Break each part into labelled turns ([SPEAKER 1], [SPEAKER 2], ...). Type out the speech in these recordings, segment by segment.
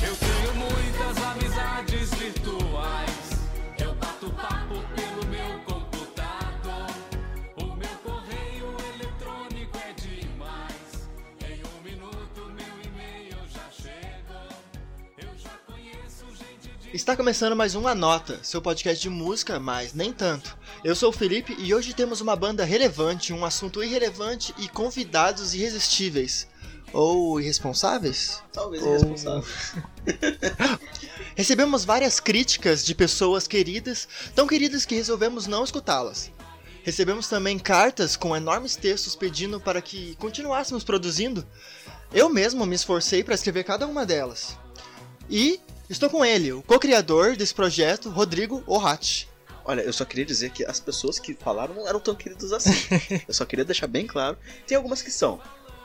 [SPEAKER 1] Eu tenho muitas amizades virtuais. Eu bato papo pelo meu computador. O meu correio eletrônico é demais. Em um minuto meu e-mail já chegou. Eu já conheço gente de.
[SPEAKER 2] Está começando mais um Anota, seu podcast de música, mas nem tanto. Eu sou o Felipe e hoje temos uma banda relevante, um assunto irrelevante e convidados irresistíveis. Ou irresponsáveis?
[SPEAKER 3] Talvez
[SPEAKER 2] Ou-
[SPEAKER 3] irresponsável.
[SPEAKER 2] Recebemos várias críticas de pessoas queridas, tão queridas que resolvemos não escutá-las. Recebemos também cartas com enormes textos pedindo para que continuássemos produzindo. Eu mesmo me esforcei para escrever cada uma delas. E estou com ele, o co-criador desse projeto, Rodrigo Orrat.
[SPEAKER 3] Olha, eu só queria dizer que as pessoas que falaram não eram tão queridas assim. eu só queria deixar bem claro. Tem algumas que são.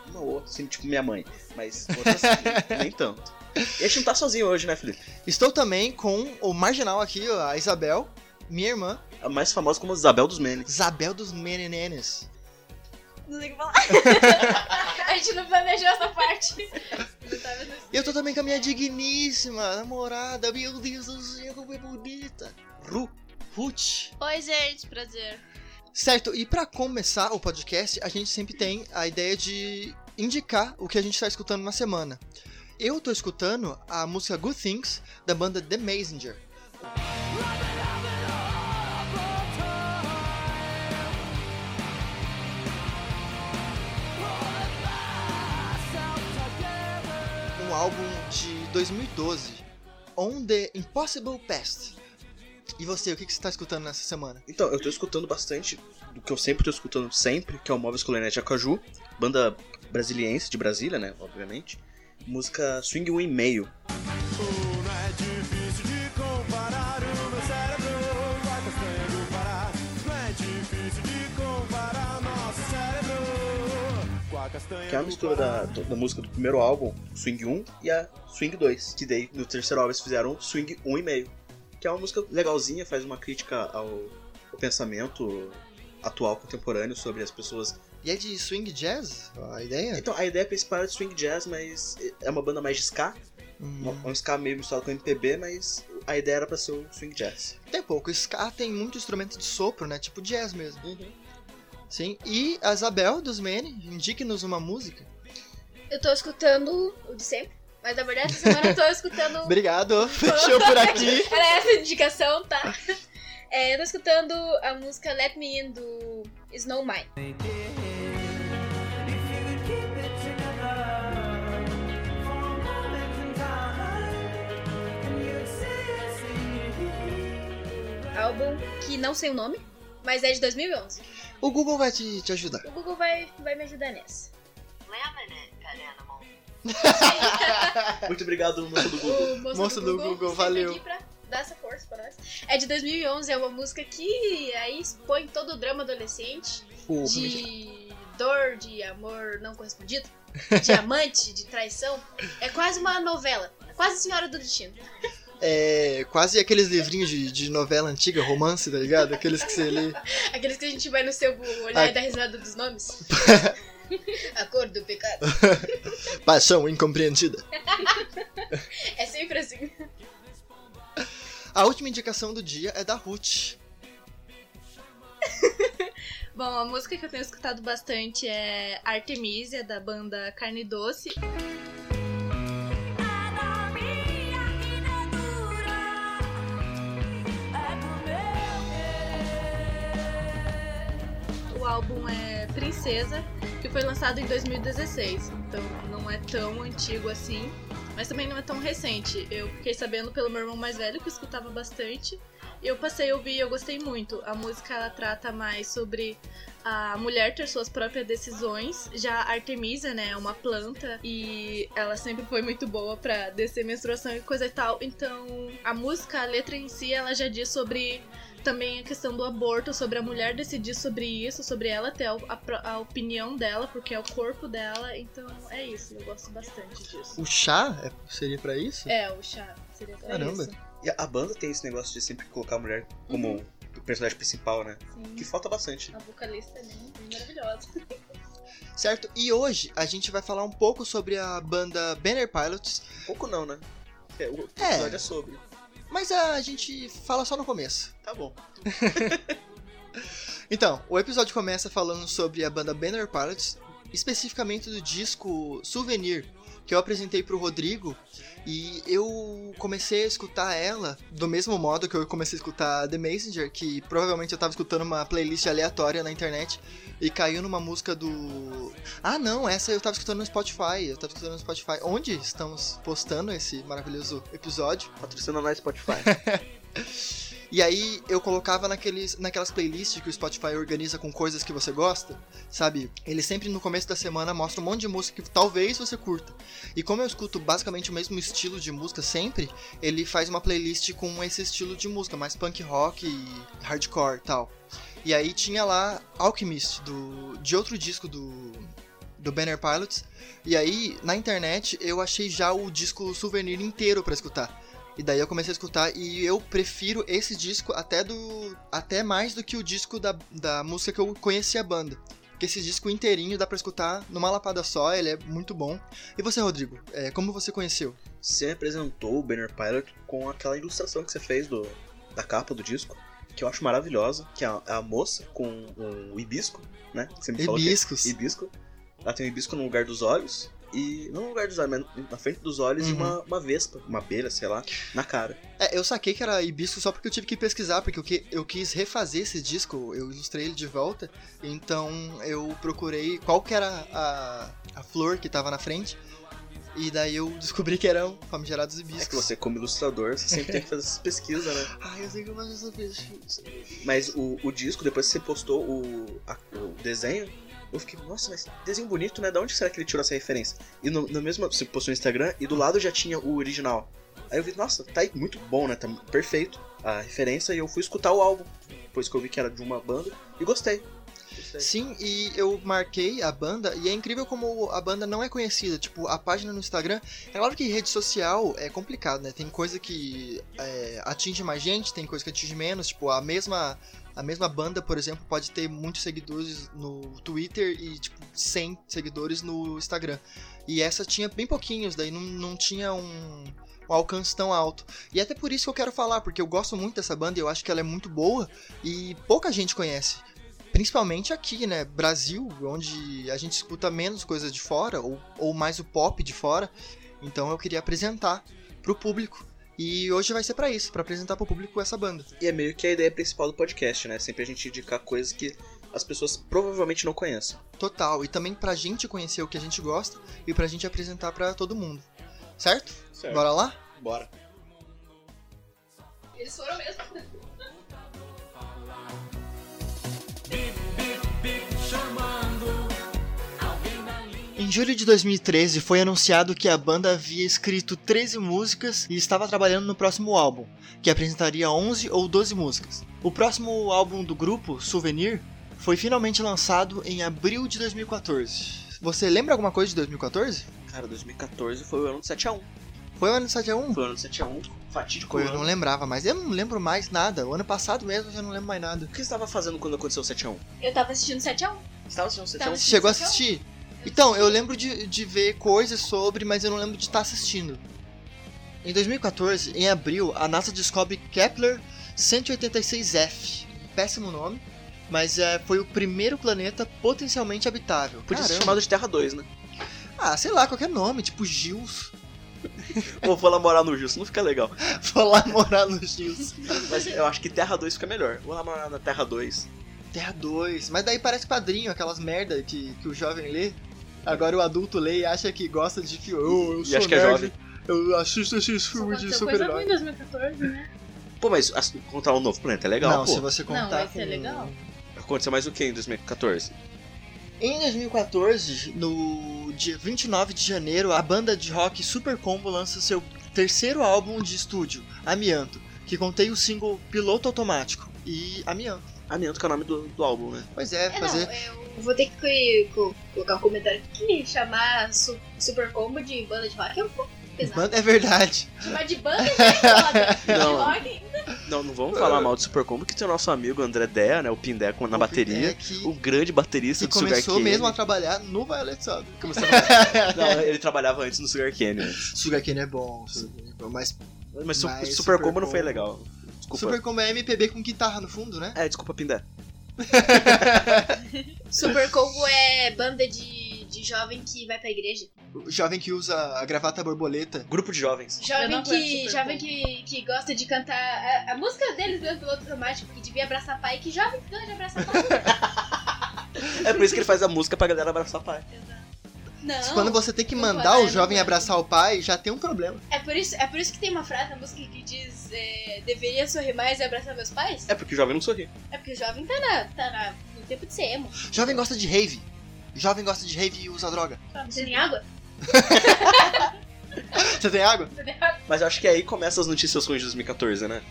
[SPEAKER 3] Uma ou outra, assim, tipo minha mãe. Mas outras nem tanto. E a gente não tá sozinho hoje, né, Felipe?
[SPEAKER 2] Estou também com o marginal aqui, a Isabel, minha irmã,
[SPEAKER 3] A mais famosa como Isabel dos Menes.
[SPEAKER 2] Isabel dos Menenenes.
[SPEAKER 4] Não sei o que falar. a gente não planejou essa parte.
[SPEAKER 2] E eu tô também com a minha digníssima namorada, meu Deus do céu, como é bonita. Ru, Ruth.
[SPEAKER 4] Oi, gente, prazer.
[SPEAKER 2] Certo, e pra começar o podcast, a gente sempre tem a ideia de indicar o que a gente tá escutando na semana. Eu tô escutando a música Good Things da banda The Messenger. Um álbum de 2012, On the Impossible Past. E você, o que, que você tá escutando nessa semana?
[SPEAKER 3] Então, eu tô escutando bastante do que eu sempre tô escutando sempre, que é o Móveis Colonete Acaju, banda brasiliense de Brasília, né, obviamente. Música Swing Um e Meio. Que é a mistura da, da música do primeiro álbum, Swing 1, e a Swing 2. Que daí no terceiro álbum eles fizeram Swing 1 e meio. Que é uma música legalzinha, faz uma crítica ao, ao pensamento atual, contemporâneo, sobre as pessoas.
[SPEAKER 2] E é de swing jazz? A ideia?
[SPEAKER 3] Então a ideia principal é de swing jazz, mas é uma banda mais de ska.
[SPEAKER 2] Hum,
[SPEAKER 3] É um ska meio misturado com MPB, mas a ideia era pra ser o swing jazz.
[SPEAKER 2] tem pouco. Ska tem muito instrumento de sopro, né? Tipo jazz mesmo. Sim. E a Isabel dos Mene, indique-nos uma música.
[SPEAKER 4] Eu tô escutando o de sempre. Mas na verdade, essa semana eu tô escutando.
[SPEAKER 2] Obrigado, fechou por aqui.
[SPEAKER 4] Era essa a indicação, tá? É, eu tô escutando a música Let Me In do Snow Mine. Álbum que não sei o nome, mas é de 2011.
[SPEAKER 2] O Google vai te, te ajudar.
[SPEAKER 4] O Google vai, vai me ajudar nessa.
[SPEAKER 3] Muito obrigado, moço do Google.
[SPEAKER 4] Moço,
[SPEAKER 2] Moço do Google,
[SPEAKER 4] sempre
[SPEAKER 2] valeu.
[SPEAKER 4] dar essa força pra nós. É de 2011, é uma música que aí expõe todo o drama adolescente de dor, de amor não correspondido, de amante, de traição. É quase uma novela. É quase Senhora do Destino.
[SPEAKER 2] é quase aqueles livrinhos de, de novela antiga, romance, tá ligado? Aqueles que você lê.
[SPEAKER 4] Aqueles que a gente vai no seu Google olhar
[SPEAKER 2] Ah.
[SPEAKER 4] e dar risada dos nomes. A cor do pecado.
[SPEAKER 2] Paixão incompreendida.
[SPEAKER 4] É sempre assim.
[SPEAKER 2] A última indicação do dia é da Ruth.
[SPEAKER 5] Bom, a música que eu tenho escutado bastante é Artemisia, da banda Carne Doce. O álbum é Princesa, que foi lançado em 2016, então não é tão antigo assim, mas também não é tão recente. Eu fiquei sabendo pelo meu irmão mais velho que escutava bastante. e Eu passei a ouvir e eu gostei muito. A música ela trata mais sobre a mulher ter suas próprias decisões. Já a Artemisia, né, é uma planta e ela sempre foi muito boa pra descer menstruação e coisa e tal. Então, a música, a letra em si, ela já diz sobre também a questão do aborto, sobre a mulher decidir sobre isso, sobre ela ter a, a- a opinião dela, porque é o corpo dela. Então, é isso. Eu gosto bastante disso.
[SPEAKER 2] O chá é- seria pra isso?
[SPEAKER 5] É, o chá. Seria pra
[SPEAKER 2] Caramba.
[SPEAKER 5] isso.
[SPEAKER 3] E a- banda tem esse negócio de sempre colocar a mulher como personagem principal, né?
[SPEAKER 5] Sim.
[SPEAKER 3] Que falta bastante.
[SPEAKER 5] A vocalista é bem maravilhosa.
[SPEAKER 2] certo? E hoje a gente vai falar um pouco sobre a banda Banner Pilots,
[SPEAKER 3] Pouco não, né? É, o
[SPEAKER 2] É.
[SPEAKER 3] episódio é sobre.
[SPEAKER 2] Mas a gente fala só no começo.
[SPEAKER 3] Tá bom.
[SPEAKER 2] Então, o episódio começa falando sobre a banda Banner Pilots, especificamente do disco Souvenir, que eu apresentei pro Rodrigo, e eu comecei a escutar ela do mesmo modo que eu comecei a escutar The Messenger, que provavelmente eu tava escutando uma playlist aleatória na internet e caiu numa música do. Ah, não, essa eu tava escutando no Spotify. Eu tava escutando no Spotify. Onde estamos postando esse maravilhoso episódio?
[SPEAKER 3] Patrocina nós Spotify.
[SPEAKER 2] E aí eu colocava naqueles, naquelas playlists que o Spotify organiza com coisas que você gosta, sabe? Ele sempre no começo da semana mostra um monte de música que talvez você curta. E como eu escuto basicamente o mesmo estilo de música sempre, ele faz uma playlist com esse estilo de música, mais punk rock e hardcore e tal. E aí tinha lá Alchemist, do, de outro disco do, do Banner Pilots. E aí, na internet, eu achei já o disco Souvenir inteiro pra escutar. E daí eu comecei a escutar e eu prefiro esse disco até do até mais do que o disco da, da música que eu conheci a banda. Porque esse disco inteirinho dá pra escutar numa lapada só, ele é muito bom. E você, Rodrigo, é, como você conheceu?
[SPEAKER 3] Você apresentou o Banner Pilot com aquela ilustração que você fez do, da capa do disco, que eu acho maravilhosa, que é a, a moça com um hibisco, né? Que você me falou é hibisco. Ela tem um hibisco no lugar dos olhos. E. Não no lugar dos olhos, mas na frente dos olhos e
[SPEAKER 2] Uhum.
[SPEAKER 3] uma, uma vespa, uma abelha, sei lá, na cara.
[SPEAKER 2] É, eu saquei que era hibisco só porque eu tive que pesquisar, porque eu, que, eu quis refazer esse disco, eu ilustrei ele de volta, então eu procurei qual que era a, a flor que tava na frente, e daí eu descobri que eram famigerados hibiscos.
[SPEAKER 3] É que você, como ilustrador, você sempre tem que fazer essas pesquisas, né?
[SPEAKER 2] Ai, eu sei que eu faço essa
[SPEAKER 3] Mas o, o disco, depois que você postou o, a- o desenho, eu fiquei, nossa, mas desenho bonito, né? Da onde será que ele tirou essa referência? E no, no mesmo, postou no Instagram e do lado já tinha o original. Aí eu vi, nossa, tá aí muito bom, né? Tá perfeito a referência e eu fui escutar o álbum. Depois que eu vi que era de uma banda e gostei. Gostei.
[SPEAKER 2] Sim, e eu marquei a banda, e é incrível como a banda não é conhecida. Tipo, a página no Instagram. É claro que rede social é complicado, né? Tem coisa que é, atinge mais gente, tem coisa que atinge menos. Tipo, a mesma. A mesma banda, por exemplo, pode ter muitos seguidores no Twitter e, tipo, 100 seguidores no Instagram. E essa tinha bem pouquinhos, daí não, não tinha um, um alcance tão alto. E até por isso que eu quero falar, porque eu gosto muito dessa banda e eu acho que ela é muito boa e pouca gente conhece. Principalmente aqui, né? Brasil, onde a gente escuta menos coisas de fora, ou, ou mais o pop de fora. Então eu queria apresentar pro público. E hoje vai ser pra isso, pra apresentar pro público essa banda.
[SPEAKER 3] E é meio que a ideia principal do podcast, né? Sempre a gente indicar coisas que as pessoas provavelmente não conhecem.
[SPEAKER 2] Total. E também pra gente conhecer o que a gente gosta e pra gente apresentar pra todo mundo. Certo?
[SPEAKER 3] Certo.
[SPEAKER 2] Bora lá?
[SPEAKER 3] Bora.
[SPEAKER 5] Eles foram mesmo.
[SPEAKER 2] julho de 2013 foi anunciado que a banda havia escrito 13 músicas e estava trabalhando no próximo álbum, que apresentaria 11 ou 12 músicas. O próximo álbum do grupo, Souvenir, foi finalmente lançado em abril de 2014. Você lembra alguma coisa de 2014?
[SPEAKER 3] Cara, 2014 foi o ano do 7x1.
[SPEAKER 2] Foi o ano de 7x1?
[SPEAKER 3] Foi o ano do 7x1, fatídico
[SPEAKER 2] eu
[SPEAKER 3] ano.
[SPEAKER 2] não lembrava, mas eu não lembro mais nada. O ano passado mesmo eu já não lembro mais nada.
[SPEAKER 3] O que você estava fazendo quando aconteceu o 7x1?
[SPEAKER 4] Eu tava assistindo 7x1.
[SPEAKER 3] Você tava assistindo o 7x1?
[SPEAKER 4] Tava
[SPEAKER 2] Você chegou a assistir? Então, eu lembro de, de ver coisas sobre, mas eu não lembro de estar assistindo. Em 2014, em abril, a NASA descobre Kepler 186f. Péssimo nome, mas é, foi o primeiro planeta potencialmente habitável.
[SPEAKER 3] Podia ser chamado de Terra 2, né?
[SPEAKER 2] Ah, sei lá, qualquer nome, tipo Gils.
[SPEAKER 3] Ou vou lá morar no Justo, não fica legal.
[SPEAKER 2] Vou lá morar no Gils.
[SPEAKER 3] Mas eu acho que Terra 2 fica melhor. Vou lá morar na Terra 2.
[SPEAKER 2] Terra 2. Mas daí parece quadrinho, aquelas merda que, que o jovem lê. Agora o adulto lê e acha que gosta de filme. Oh, eu
[SPEAKER 3] E
[SPEAKER 2] sou
[SPEAKER 3] acho que é
[SPEAKER 2] nerd,
[SPEAKER 3] jovem.
[SPEAKER 2] Eu assisto esses filmes de super-herói.
[SPEAKER 5] em 2014, né?
[SPEAKER 3] Pô, mas as- contar um novo planeta é legal,
[SPEAKER 2] Não,
[SPEAKER 3] pô.
[SPEAKER 2] se você contar.
[SPEAKER 5] Não, vai ser legal.
[SPEAKER 3] Aconteceu mais o que em 2014?
[SPEAKER 2] Em 2014, no dia 29 de janeiro, a banda de rock Super Combo lança seu terceiro álbum de estúdio, Amianto, que contém o single Piloto Automático e Amianto.
[SPEAKER 3] Amianto que é o nome do, do álbum, né?
[SPEAKER 2] Pois é,
[SPEAKER 4] É,
[SPEAKER 2] fazer.
[SPEAKER 4] não, eu vou ter que co- colocar um comentário aqui. Chamar su- Super Combo de banda de rock é um pouco pesado.
[SPEAKER 2] Banda- É verdade.
[SPEAKER 4] Chamar de banda é foda.
[SPEAKER 3] Não.
[SPEAKER 4] De rock ainda.
[SPEAKER 3] Não, não vamos falar mal de Super Combo, que tem o nosso amigo André Dea, né? O Pindé com- na
[SPEAKER 2] O
[SPEAKER 3] bateria.
[SPEAKER 2] Pindé que-
[SPEAKER 3] O grande baterista do Sugar
[SPEAKER 2] começou
[SPEAKER 3] Cane.
[SPEAKER 2] mesmo a trabalhar no Violet Saga.
[SPEAKER 3] Começou a- Não, ele trabalhava antes no Sugar Cane. antes.
[SPEAKER 2] Sugar Cane é bom, é bom, mas
[SPEAKER 3] Mas,
[SPEAKER 2] Mas
[SPEAKER 3] Super,
[SPEAKER 2] Super
[SPEAKER 3] Combo não foi
[SPEAKER 2] Combo-
[SPEAKER 3] legal. Desculpa.
[SPEAKER 2] Super Combo é MPB com guitarra no fundo, né?
[SPEAKER 3] É, desculpa, Pindé.
[SPEAKER 4] Super Combo é banda de, de jovem que vai pra igreja.
[SPEAKER 2] Jovem que usa a gravata borboleta.
[SPEAKER 3] Grupo de jovens.
[SPEAKER 4] Jovem que, jovem que, que gosta de cantar a, a música deles mesmo, piloto automático, que devia abraçar pai. Que jovem que gosta de abraçar pai?
[SPEAKER 3] É por isso que ele faz a música pra galera abraçar pai.
[SPEAKER 4] Não.
[SPEAKER 2] Quando você tem que mandar o jovem abraçar o pai, já tem um problema.
[SPEAKER 4] É por, isso, é por isso que tem uma frase na música que diz é, deveria sorrir mais e abraçar meus pais?
[SPEAKER 3] É porque o jovem não sorri.
[SPEAKER 4] É porque o jovem tá, na, tá na- no tempo de ser emo.
[SPEAKER 2] Jovem gosta de rave. Jovem gosta de rave e usa droga.
[SPEAKER 4] Você tem água?
[SPEAKER 2] Você tem água?
[SPEAKER 4] Você tem água?
[SPEAKER 3] Mas eu acho que aí começa as notícias ruins de 2014, né?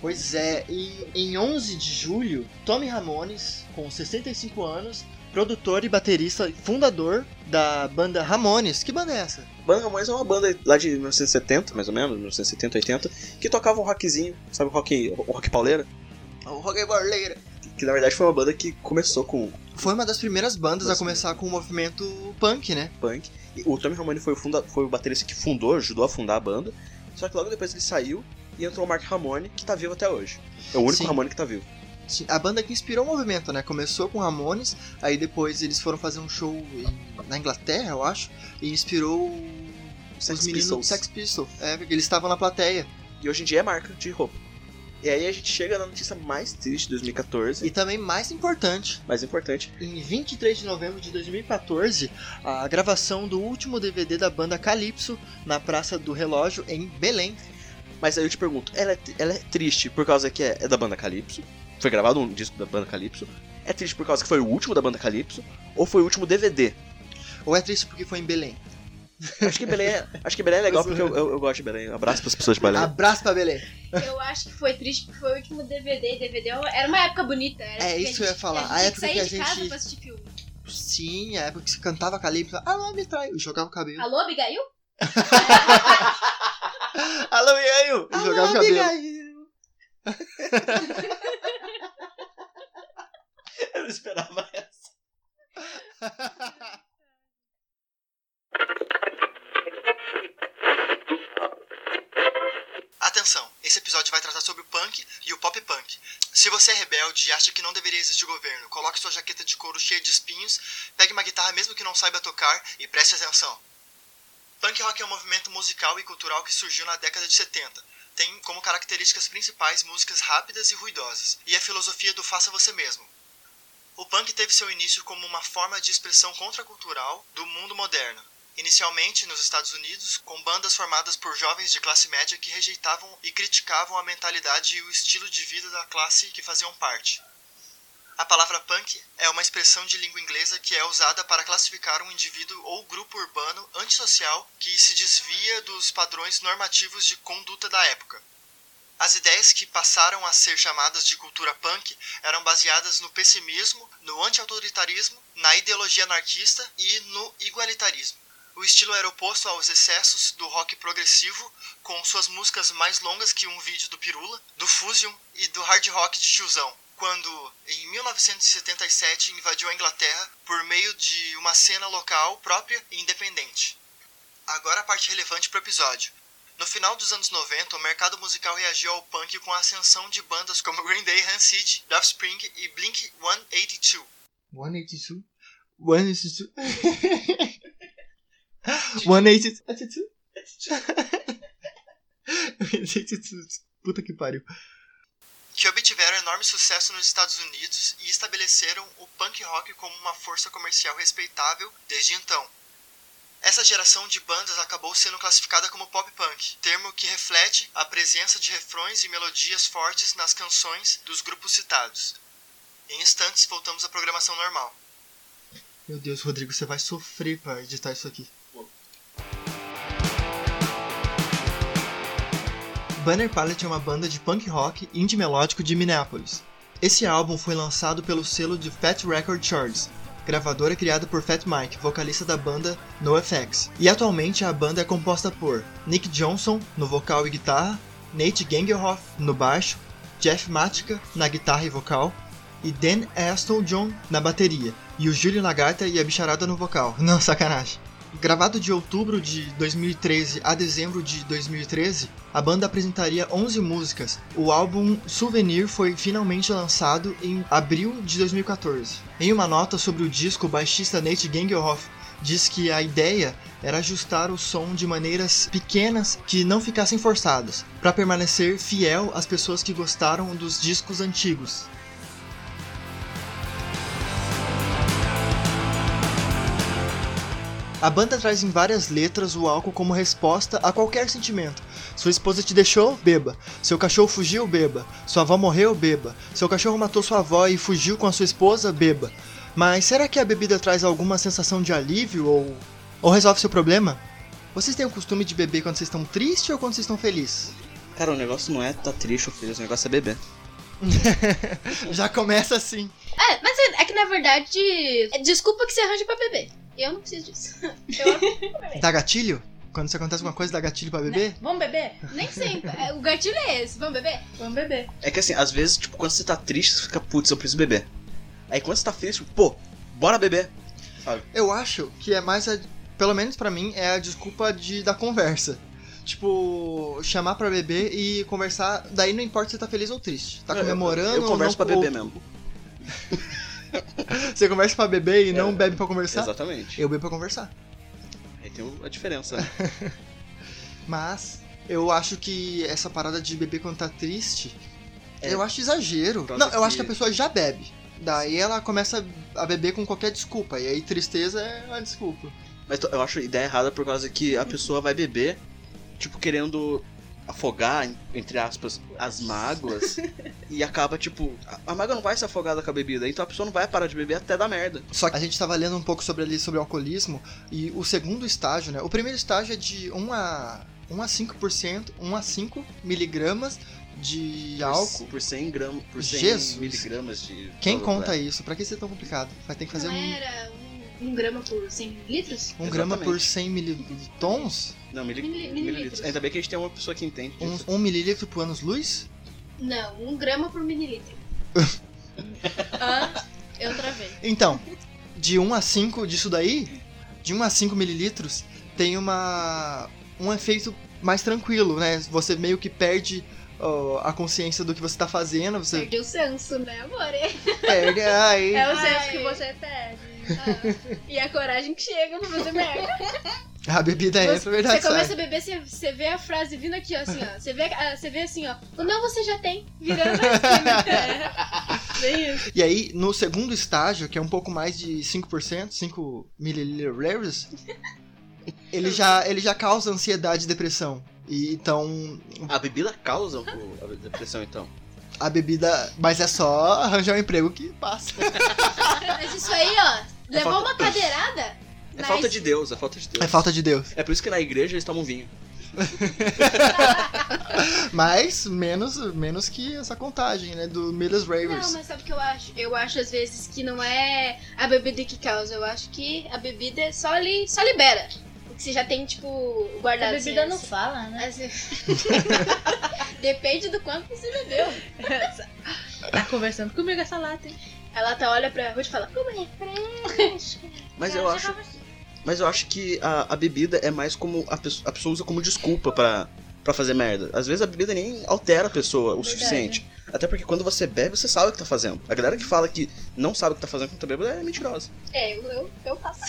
[SPEAKER 2] Pois é, e em 11 de julho, Tommy Ramones, com 65 anos, produtor e baterista e fundador da banda Ramones. Que banda é essa?
[SPEAKER 3] Banda Ramones é uma banda lá de 1970, mais ou menos, 1970, 80, que tocava um rockzinho, sabe o rock, o rock pauleira?
[SPEAKER 2] O Rock Borleira.
[SPEAKER 3] Que na verdade foi uma banda que começou com
[SPEAKER 2] Foi uma das primeiras bandas a começar com o movimento punk, né?
[SPEAKER 3] punk. E o Tommy Ramone foi o, funda, foi o baterista que fundou, ajudou a fundar a banda. Só que logo depois ele saiu e entrou o Mark Ramone, que tá vivo até hoje. É o único
[SPEAKER 2] Sim.
[SPEAKER 3] Ramone que tá vivo.
[SPEAKER 2] A banda que inspirou o movimento, né? Começou com Ramones, aí depois eles foram fazer um show em- na Inglaterra, eu acho, e inspirou
[SPEAKER 3] Sex
[SPEAKER 2] os meninos do
[SPEAKER 3] Pistols.
[SPEAKER 2] Sex Pistols. É, porque eles estavam na plateia.
[SPEAKER 3] E hoje em dia é marca de roupa. E aí a gente chega na notícia mais triste de 2014,
[SPEAKER 2] E também, mais importante,
[SPEAKER 3] mais importante.
[SPEAKER 2] em 23 de novembro de 2014, a gravação do último DVD da banda Calypso na Praça do Relógio, em Belém.
[SPEAKER 3] Mas aí eu te pergunto, ela é, ela é triste por causa que é, é da banda Calypso? Foi gravado um disco da banda Calypso? É triste por causa que foi o último da banda Calypso? Ou foi o último DVD?
[SPEAKER 2] Ou é triste porque foi em Belém?
[SPEAKER 3] Acho que Belém é, acho que Belém é legal porque eu, eu, eu gosto de Belém. Abraço pras pessoas de Belém.
[SPEAKER 2] Abraço pra Belém.
[SPEAKER 4] Eu acho que foi triste porque foi o último DVD. DVD era uma época bonita. Era
[SPEAKER 2] É, isso que eu ia
[SPEAKER 4] gente-
[SPEAKER 2] falar.
[SPEAKER 4] A
[SPEAKER 2] A
[SPEAKER 4] gente
[SPEAKER 2] época que a
[SPEAKER 4] de casa
[SPEAKER 2] gente-
[SPEAKER 4] pra assistir filme.
[SPEAKER 2] Sim, a época que você cantava Calypso. Alô, me trai. Eu jogava o cabelo.
[SPEAKER 4] Alô, Abigail?
[SPEAKER 2] Alô, Abigail! Jogava o cabelo.
[SPEAKER 3] Eu não esperava essa.
[SPEAKER 2] Atenção, esse episódio vai tratar sobre o punk e o pop punk. Se você é rebelde e acha que não deveria existir governo, coloque sua jaqueta de couro cheia de espinhos, pegue uma guitarra mesmo que não saiba tocar e preste atenção. Punk rock é um movimento musical e cultural que surgiu na década de 70. Tem como características principais músicas rápidas e ruidosas, e a filosofia do faça você mesmo. O punk teve seu início como uma forma de expressão contracultural do mundo moderno. Inicialmente nos Estados Unidos, com bandas formadas por jovens de classe média que rejeitavam e criticavam a mentalidade e o estilo de vida da classe que faziam parte. A palavra punk é uma expressão de língua inglesa que é usada para classificar um indivíduo ou grupo urbano antissocial que se desvia dos padrões normativos de conduta da época. As ideias que passaram a ser chamadas de cultura punk eram baseadas no pessimismo, no anti-autoritarismo, na ideologia anarquista e no igualitarismo. O estilo era oposto aos excessos do rock progressivo, com suas músicas mais longas que um vídeo do Pirula, do Fusion e do hard rock de tiozão, quando, em 1977, invadiu a Inglaterra por meio de uma cena local própria e independente. Agora a parte relevante para o episódio. No final dos anos 90, o mercado musical reagiu ao punk com a ascensão de bandas como Green Day, Rancid, Offspring e Blink-182. 182? 182? 182? 182? Puta que pariu. Que obtiveram enorme sucesso nos Estados Unidos e estabeleceram o punk rock como uma força comercial respeitável desde então. Essa geração de bandas acabou sendo classificada como pop punk, termo que reflete a presença de refrões e melodias fortes nas canções dos grupos citados. Em instantes, voltamos à programação normal. Meu Deus, Rodrigo, você vai sofrer para editar isso aqui. Banner Palette é uma banda de punk rock indie melódico de Minneapolis. Esse álbum foi lançado pelo selo de Fat Record Charts, gravadora criada por Fat Mike, vocalista da banda NoFX. E atualmente a banda é composta por Nick Johnson no vocal e guitarra, Nate Gangelhoff no baixo, Jeff Matica na guitarra e vocal, e Dan Aston John na bateria, e o Júlio Lagarta e a bicharada no vocal. Não, sacanagem. Gravado de outubro de 2013 a dezembro de 2013, a banda apresentaria 11 músicas. O álbum Souvenir foi finalmente lançado em abril de 2014. Em uma nota sobre o disco, o baixista Nate Gengelhoff diz que a ideia era ajustar o som de maneiras pequenas que não ficassem forçadas, para permanecer fiel às pessoas que gostaram dos discos antigos. A banda traz em várias letras o álcool como resposta a qualquer sentimento. Sua esposa te deixou? Beba. Seu cachorro fugiu? Beba. Sua avó morreu? Beba. Seu cachorro matou sua avó e fugiu com a sua esposa? Beba. Mas será que a bebida traz alguma sensação de alívio ou, ou resolve seu problema? Vocês têm o costume de beber quando vocês estão tristes ou quando vocês estão felizes?
[SPEAKER 3] Cara, o negócio não é tá triste ou feliz, o negócio é beber.
[SPEAKER 2] Já começa assim.
[SPEAKER 4] É, mas é, é que na verdade. é desculpa que você arranja pra beber. Eu não preciso disso. Eu
[SPEAKER 2] Dá gatilho? Quando isso acontece alguma coisa, dá gatilho pra beber?
[SPEAKER 5] Vamos beber?
[SPEAKER 4] nem sempre. É, O gatilho é esse. Vamos beber?
[SPEAKER 5] Vamos beber.
[SPEAKER 3] É que assim, às vezes, tipo, quando você tá triste, você fica, putz, eu preciso beber. Aí quando você tá feliz, tipo, pô, bora beber.
[SPEAKER 2] Eu acho que é mais a, pelo menos pra mim é a desculpa de da conversa. Tipo, chamar pra beber e conversar, daí não importa se você tá feliz ou triste. Tá
[SPEAKER 3] Eu- eu-
[SPEAKER 2] comemorando
[SPEAKER 3] Eu,
[SPEAKER 2] ou
[SPEAKER 3] converso
[SPEAKER 2] não,
[SPEAKER 3] pra beber
[SPEAKER 2] ou-
[SPEAKER 3] mesmo.
[SPEAKER 2] Você conversa pra beber e não
[SPEAKER 3] É.
[SPEAKER 2] bebe pra conversar?
[SPEAKER 3] Exatamente.
[SPEAKER 2] Eu bebo pra conversar.
[SPEAKER 3] Aí tem a diferença, né?
[SPEAKER 2] Mas eu acho que essa parada de beber quando tá triste,
[SPEAKER 3] É.
[SPEAKER 2] eu acho exagero. Não, eu
[SPEAKER 3] que-
[SPEAKER 2] acho que a pessoa já bebe. Daí ela começa a beber com qualquer desculpa. E aí tristeza é uma desculpa.
[SPEAKER 3] Mas eu acho a ideia errada por causa que a pessoa vai beber, tipo, querendo afogar, en- entre aspas, as mágoas. e acaba, tipo, a- a mágoa não vai ser afogada com a bebida. Então a pessoa não vai parar de beber até dar merda.
[SPEAKER 2] Só que a gente tava lendo um pouco sobre ali sobre o alcoolismo e o segundo estágio, né? O primeiro estágio é de 1 a 1 a 5%, 1 a 5 miligramas de
[SPEAKER 3] Por-
[SPEAKER 2] álcool.
[SPEAKER 3] Por 100 gramas, por 100
[SPEAKER 2] Jesus.
[SPEAKER 3] miligramas de...
[SPEAKER 2] Quem conta isso? Pra que ser tão complicado? Vai ter que fazer
[SPEAKER 4] não
[SPEAKER 2] um,
[SPEAKER 4] era um, um grama por 100 litros?
[SPEAKER 2] um grama por
[SPEAKER 3] Exatamente.
[SPEAKER 2] 100 militons?
[SPEAKER 3] Não, mili-
[SPEAKER 4] Mili-
[SPEAKER 3] mililitros.
[SPEAKER 4] mililitros.
[SPEAKER 3] Ainda bem que a gente tem uma pessoa que entende
[SPEAKER 2] Um,
[SPEAKER 3] disso.
[SPEAKER 2] um mililitro por anos-luz?
[SPEAKER 4] Não, um grama por mililitro.
[SPEAKER 5] Ah, eu travei.
[SPEAKER 2] Então, de 1 a 5 disso daí, de 1 a 5 mililitros, tem uma um efeito mais tranquilo, né? Você meio que perde a consciência do que você tá fazendo, você
[SPEAKER 4] Perdeu o senso, né, amor?
[SPEAKER 2] perde. Ai,
[SPEAKER 5] É o senso
[SPEAKER 4] Ai.
[SPEAKER 5] que você perde.
[SPEAKER 4] Ah, e a coragem que chega pra fazer merda.
[SPEAKER 2] a bebida é
[SPEAKER 4] Você,
[SPEAKER 2] essa, verdade.
[SPEAKER 4] você começa
[SPEAKER 2] sai.
[SPEAKER 4] a beber, você, você vê a frase vindo aqui, ó, assim, ó. Você vê, ah, você vê assim, ó. O não você já tem, virando.
[SPEAKER 5] É. Isso.
[SPEAKER 2] E aí, no segundo estágio, que é um pouco mais de 5%, 5 mililitros, ele já, ele já causa ansiedade e depressão. E então,
[SPEAKER 3] A bebida causa a depressão, então.
[SPEAKER 2] A bebida. Mas é só arranjar um emprego que passa.
[SPEAKER 4] Mas isso aí, ó, levou
[SPEAKER 3] falta-
[SPEAKER 4] uma cadeirada.
[SPEAKER 3] É
[SPEAKER 4] mas-
[SPEAKER 3] falta de Deus, é falta de Deus.
[SPEAKER 2] É falta de Deus.
[SPEAKER 3] É por isso que na igreja eles tomam vinho.
[SPEAKER 2] Mas menos, menos que essa contagem, né? Do Miller's Ravers.
[SPEAKER 4] Não, mas sabe o que eu acho? Eu acho às vezes que não é a bebida que causa. Eu acho que a bebida é só ali, só libera. Porque você já tem, tipo, guardado.
[SPEAKER 5] A bebida
[SPEAKER 4] assim,
[SPEAKER 5] não
[SPEAKER 4] assim.
[SPEAKER 5] fala, né?
[SPEAKER 4] Assim. Depende do quanto você bebeu.
[SPEAKER 5] Tá conversando comigo essa lata, hein?
[SPEAKER 4] Ela tá olha pra Ruth e fala, como é fresca.
[SPEAKER 3] Mas eu acho, mas eu acho que a, a bebida é mais como a pessoa, a pessoa usa como desculpa pra, pra fazer merda. Às vezes a bebida nem altera a pessoa o
[SPEAKER 5] Verdade.
[SPEAKER 3] suficiente. Até porque quando você bebe, você sabe o que tá fazendo. A galera que fala que não sabe o que tá fazendo quando tá bêbado é mentirosa.
[SPEAKER 4] É, eu, eu, eu faço.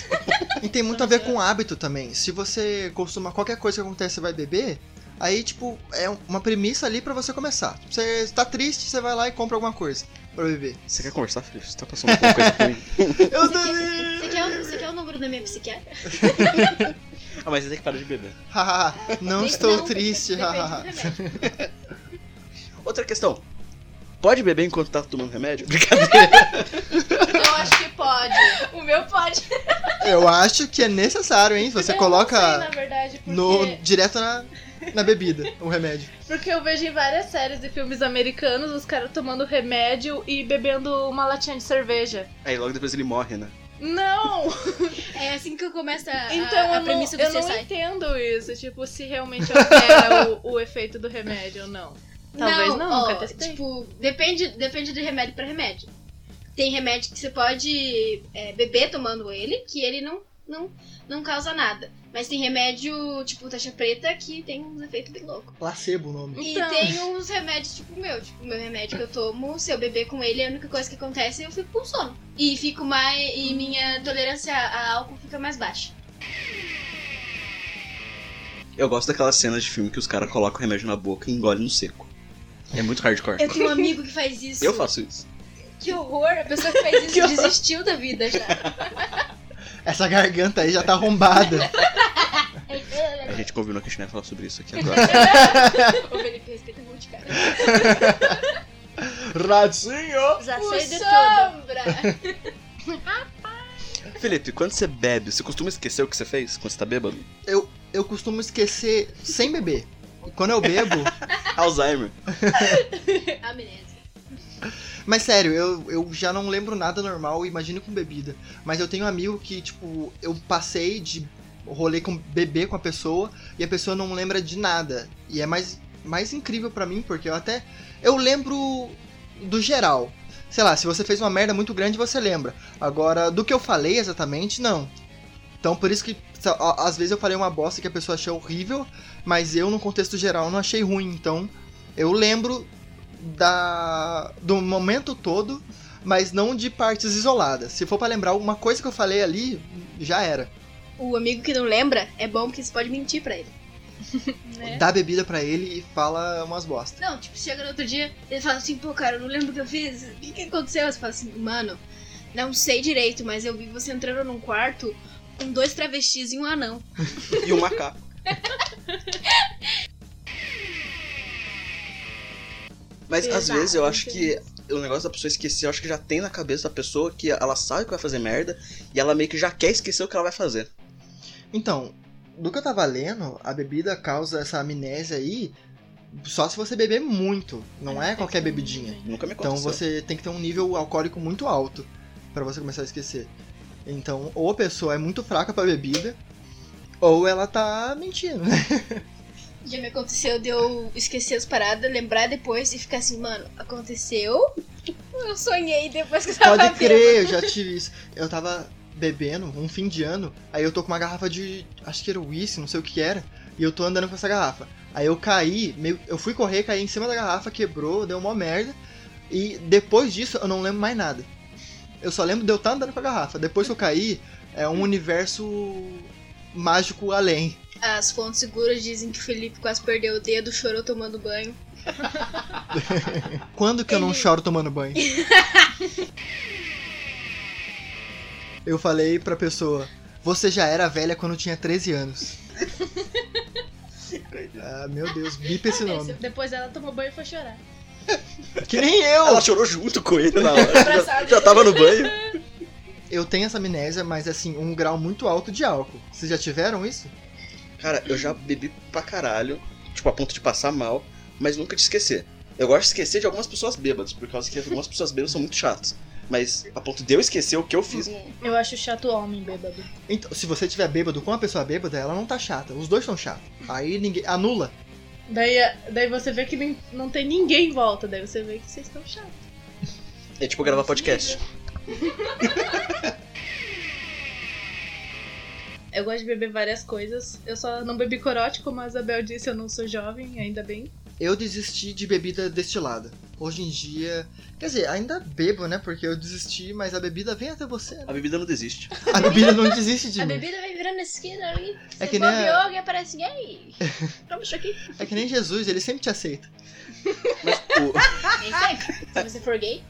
[SPEAKER 2] E tem muito a ver com hábito também. Se você costuma qualquer coisa que acontece, você vai beber. Aí, tipo, é uma premissa ali pra você começar. Você tá triste, você vai lá e compra alguma coisa pra beber.
[SPEAKER 3] Você quer conversar, Felipe? Você tá passando alguma coisa pra mim?
[SPEAKER 2] Eu
[SPEAKER 4] quer, você, quer o, você quer o número da minha psiquiatra?
[SPEAKER 3] Ah, mas você tem que parar de beber.
[SPEAKER 2] Não estou
[SPEAKER 4] não,
[SPEAKER 2] triste.
[SPEAKER 3] Outra questão. Pode beber enquanto tá tomando remédio? Brincadeira.
[SPEAKER 5] Eu acho que pode.
[SPEAKER 4] O meu pode.
[SPEAKER 2] Eu acho que é necessário, hein? Você
[SPEAKER 5] Eu
[SPEAKER 2] coloca
[SPEAKER 5] Não sei, na verdade, porque,
[SPEAKER 2] no, direto na, na bebida o remédio.
[SPEAKER 5] porque eu vejo em várias séries e filmes americanos os caras tomando remédio e bebendo uma latinha de cerveja.
[SPEAKER 3] Aí logo depois ele morre, né?
[SPEAKER 5] Não!
[SPEAKER 4] É assim que começa a,
[SPEAKER 5] Então
[SPEAKER 4] a, a
[SPEAKER 5] não,
[SPEAKER 4] premissa do
[SPEAKER 5] eu não entendo isso. Tipo, se realmente altera o, o efeito do remédio ou não. Talvez não,
[SPEAKER 4] ó,
[SPEAKER 5] nunca testei.
[SPEAKER 4] Tipo, depende, depende de remédio pra remédio. Tem remédio que você pode é, beber tomando ele, que ele não, não, não causa nada. Mas tem remédio, tipo, taxa preta, que tem uns efeitos bem loucos.
[SPEAKER 2] Placebo o nome.
[SPEAKER 4] E
[SPEAKER 5] Então.
[SPEAKER 4] tem uns remédios, tipo o meu. Tipo, o meu remédio que eu tomo, se eu beber com ele, a única coisa que acontece é eu fico com sono. E fico mais. E minha tolerância a álcool fica mais baixa.
[SPEAKER 3] Eu gosto daquelas cenas de filme que os caras colocam o remédio na boca e engolem no seco. É muito hardcore.
[SPEAKER 4] Eu tenho um amigo que faz isso.
[SPEAKER 3] Eu faço isso.
[SPEAKER 4] Que horror! A pessoa que faz isso desistiu da vida já.
[SPEAKER 2] Essa garganta aí já tá arrombada.
[SPEAKER 3] A gente combinou que a gente não ia falar sobre isso aqui agora.
[SPEAKER 4] Ô, Felipe, respeita muito, cara.
[SPEAKER 2] Ratinho!
[SPEAKER 5] Já
[SPEAKER 4] O
[SPEAKER 5] sei de tudo.
[SPEAKER 4] Sombra!
[SPEAKER 3] Felipe, quando você bebe, você costuma esquecer o que você fez quando você tá bêbado?
[SPEAKER 2] Eu, eu costumo esquecer sem beber. E quando eu bebo.
[SPEAKER 3] Alzheimer.
[SPEAKER 4] Amnésia.
[SPEAKER 2] Mas sério, eu, eu já não lembro nada normal, imagino com bebida. Mas eu tenho um amigo que, tipo, eu passei de rolê com beber com a pessoa e a pessoa não lembra de nada. E é mais, mais incrível pra mim, porque eu até. Eu lembro do geral. Sei lá, se você fez uma merda muito grande, você lembra. Agora, do que eu falei exatamente, não. Então, por isso que às vezes eu falei uma bosta que a pessoa achou horrível, mas eu, no contexto geral, não achei ruim. Então, eu lembro da do momento todo, mas não de partes isoladas. Se for pra lembrar alguma coisa que eu falei ali, já era.
[SPEAKER 4] O amigo que não lembra é bom porque você pode mentir pra ele.
[SPEAKER 5] Né?
[SPEAKER 2] Dá bebida pra ele e fala umas bosta.
[SPEAKER 4] Não, tipo, chega no outro dia, ele fala assim, pô, cara, eu não lembro o que eu fiz. O que, que aconteceu? Você fala assim, mano, não sei direito, mas eu vi você entrando num quarto com dois travestis e um anão.
[SPEAKER 3] E um macaco. Mas às
[SPEAKER 5] Pesado,
[SPEAKER 3] vezes eu acho que o negócio da pessoa esquecer, eu acho que já tem na cabeça da pessoa que ela sabe que vai fazer merda e ela meio que já quer esquecer o que ela vai fazer.
[SPEAKER 2] Então, do que eu tava lendo, a bebida causa essa amnésia aí só se você beber muito, não é qualquer bebidinha.
[SPEAKER 3] Nunca me
[SPEAKER 2] Então você tem que ter um nível alcoólico muito alto pra você começar a esquecer. Então, ou a pessoa é muito fraca pra bebida, ou ela tá mentindo.
[SPEAKER 4] Já me aconteceu de eu esquecer as paradas, lembrar depois e ficar assim, mano, aconteceu? Eu sonhei depois que eu tava
[SPEAKER 2] Pode crer, eu já tive isso. Eu tava bebendo um fim de ano, aí eu tô com uma garrafa de. acho que era whisky, não sei o que era, e eu tô andando com essa garrafa. Aí eu caí, meio, eu fui correr, caí em cima da garrafa, quebrou, deu uma merda, e depois disso eu não lembro mais nada. Eu só lembro de eu estar andando com a garrafa. Depois que eu caí, é um universo mágico além.
[SPEAKER 4] As fontes seguras dizem que o Felipe quase perdeu o dedo, chorou tomando banho.
[SPEAKER 2] Quando que eu não choro tomando banho? eu falei pra pessoa, você já era velha quando tinha 13 anos. ah, meu Deus, bipa esse nome.
[SPEAKER 5] Depois ela tomou banho e foi chorar.
[SPEAKER 2] Que nem eu!
[SPEAKER 3] Ela chorou junto com ele na hora. Já, já tava no banho.
[SPEAKER 2] Eu tenho essa amnésia, mas assim, um grau muito alto de álcool. Vocês já tiveram isso?
[SPEAKER 3] Cara, eu já bebi pra caralho, tipo, a ponto de passar mal, mas nunca de esquecer. Eu gosto de esquecer de algumas pessoas bêbadas, por causa que algumas pessoas bêbadas são muito chatas. Mas a ponto de eu esquecer o que eu fiz.
[SPEAKER 5] Eu acho chato homem bêbado.
[SPEAKER 2] Então, se você tiver bêbado com uma pessoa bêbada, ela não tá chata. Os dois são chatos. Aí ninguém. Anula.
[SPEAKER 5] Daí, daí você vê que nem- não tem ninguém em volta, daí você vê que vocês estão chatos.
[SPEAKER 3] É tipo gravar podcast.
[SPEAKER 5] Eu gosto de beber várias coisas. Eu só não bebi corote, como a Isabel disse, eu não sou jovem, ainda bem.
[SPEAKER 2] Eu desisti de bebida destilada. Hoje em dia. Quer dizer, ainda bebo, né? Porque eu desisti, mas a bebida vem até você. né?
[SPEAKER 3] A bebida não desiste.
[SPEAKER 2] A bebida não desiste de
[SPEAKER 4] A
[SPEAKER 2] mim.
[SPEAKER 4] bebida vai virando a esquina ali. Você
[SPEAKER 2] É que nem a-
[SPEAKER 4] alguém aparece ei, toma isso aqui.
[SPEAKER 2] É que nem Jesus, ele sempre te aceita.
[SPEAKER 3] Mas, o-
[SPEAKER 4] Nem sempre, se você for gay.